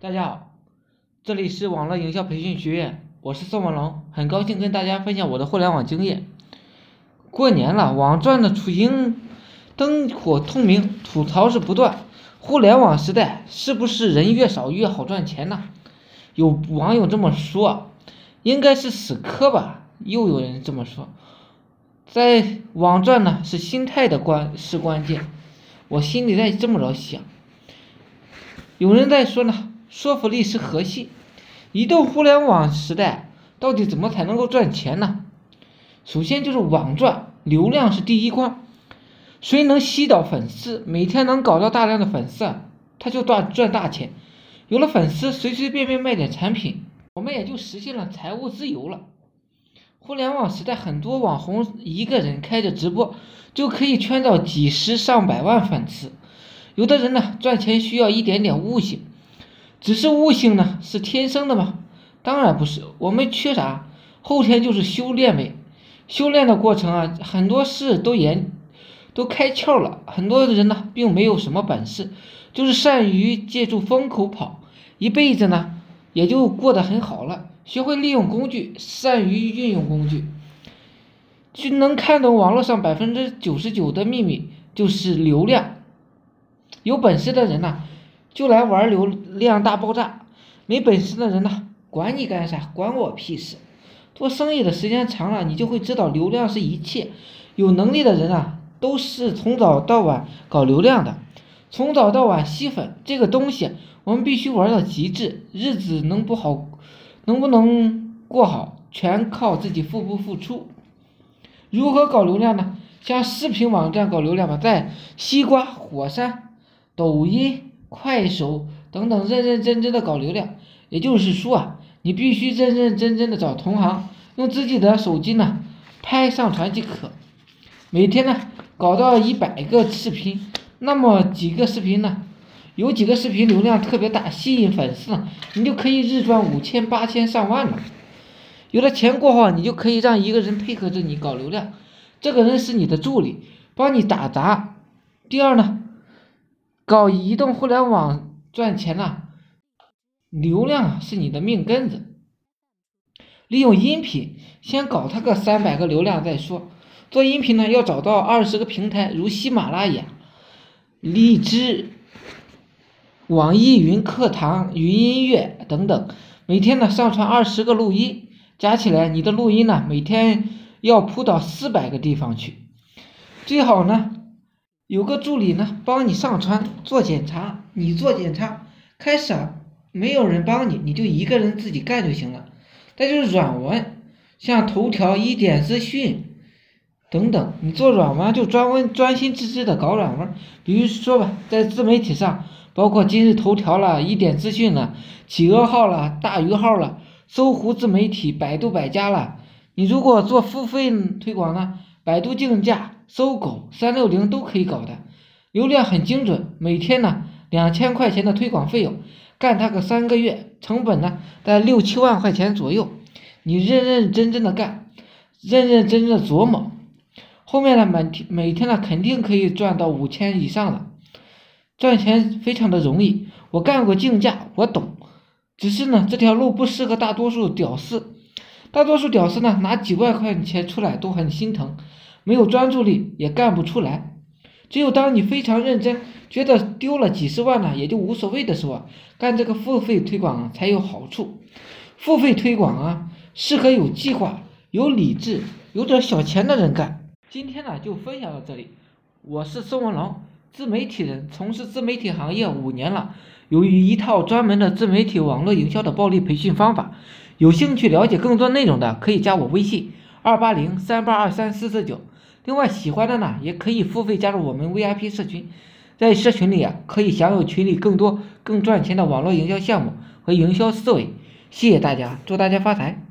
大家好，这里是网络营销培训学院，我是宋文龙，很高兴跟大家分享我的互联网经验。过年了，网赚的雏鹰灯火通明，吐槽是不断。互联网时代是不是人越少越好赚钱呢？有网友这么说，应该是死磕吧。又有人这么说，在网赚呢是心态的关是关键。我心里在这么着想。有人在说呢。说服力是核心。移动互联网时代，到底怎么才能够赚钱呢？首先就是网赚，流量是第一关。谁能吸到粉丝，每天能搞到大量的粉丝，他就赚赚大钱。有了粉丝，随随便便卖点产品，我们也就实现了财务自由了。互联网时代，很多网红一个人开着直播，就可以圈到几十上百万粉丝。有的人呢，赚钱需要一点点悟性。只是悟性呢，是天生的吗？当然不是，我们缺啥，后天就是修炼呗。修炼的过程啊，很多事都研都开窍了。很多人呢，并没有什么本事，就是善于借助风口跑，一辈子呢，也就过得很好了。学会利用工具，善于运用工具，就能看懂网络上百分之九十九的秘密，就是流量。有本事的人呢。就来玩流量大爆炸，没本事的人呢，管你干啥，管我屁事。做生意的时间长了，你就会知道流量是一切。有能力的人啊，都是从早到晚搞流量的，从早到晚吸粉。这个东西我们必须玩到极致，日子能不好，能不能过好，全靠自己付不付出。如何搞流量呢？像视频网站搞流量吧，在西瓜、火山、抖音。快手等等，认认真真的搞流量，也就是说啊，你必须认认真真的找同行，用自己的手机呢拍上传即可。每天呢搞到一百个视频，那么几个视频呢，有几个视频流量特别大，吸引粉丝，你就可以日赚五千、八千、上万了。有了钱过后，你就可以让一个人配合着你搞流量，这个人是你的助理，帮你打杂。第二呢？搞移动互联网赚钱呐，流量是你的命根子。利用音频，先搞它个三百个流量再说。做音频呢，要找到二十个平台，如喜马拉雅、荔枝、网易云课堂、云音乐等等，每天呢上传二十个录音，加起来你的录音呢，每天要铺到四百个地方去，最好呢。有个助理呢，帮你上传做检查，你做检查，开始啊，没有人帮你，你就一个人自己干就行了。再就是软文，像头条、一点资讯等等，你做软文就专门专心致志的搞软文。比如说吧，在自媒体上，包括今日头条了、一点资讯了、企鹅号了、大鱼号了、搜狐自媒体、百度百家了，你如果做付费推广呢？百度竞价、搜狗、三六零都可以搞的，流量很精准。每天呢两千块钱的推广费用，干它个三个月，成本呢在六七万块钱左右。你认认真真的干，认认真真的琢磨，后面呢每天每天呢肯定可以赚到五千以上的，赚钱非常的容易。我干过竞价，我懂。只是呢这条路不适合大多数屌丝。大多数屌丝呢，拿几万块钱出来都很心疼，没有专注力也干不出来。只有当你非常认真，觉得丢了几十万呢也就无所谓的时候，干这个付费推广才有好处。付费推广啊，适合有计划、有理智、有点小钱的人干。今天呢就分享到这里，我是宋文龙，自媒体人，从事自媒体行业五年了，由于一套专门的自媒体网络营销的暴力培训方法。有兴趣了解更多内容的，可以加我微信二八零三八二三四四九。另外，喜欢的呢，也可以付费加入我们 VIP 社群，在社群里啊，可以享有群里更多更赚钱的网络营销项目和营销思维。谢谢大家，祝大家发财！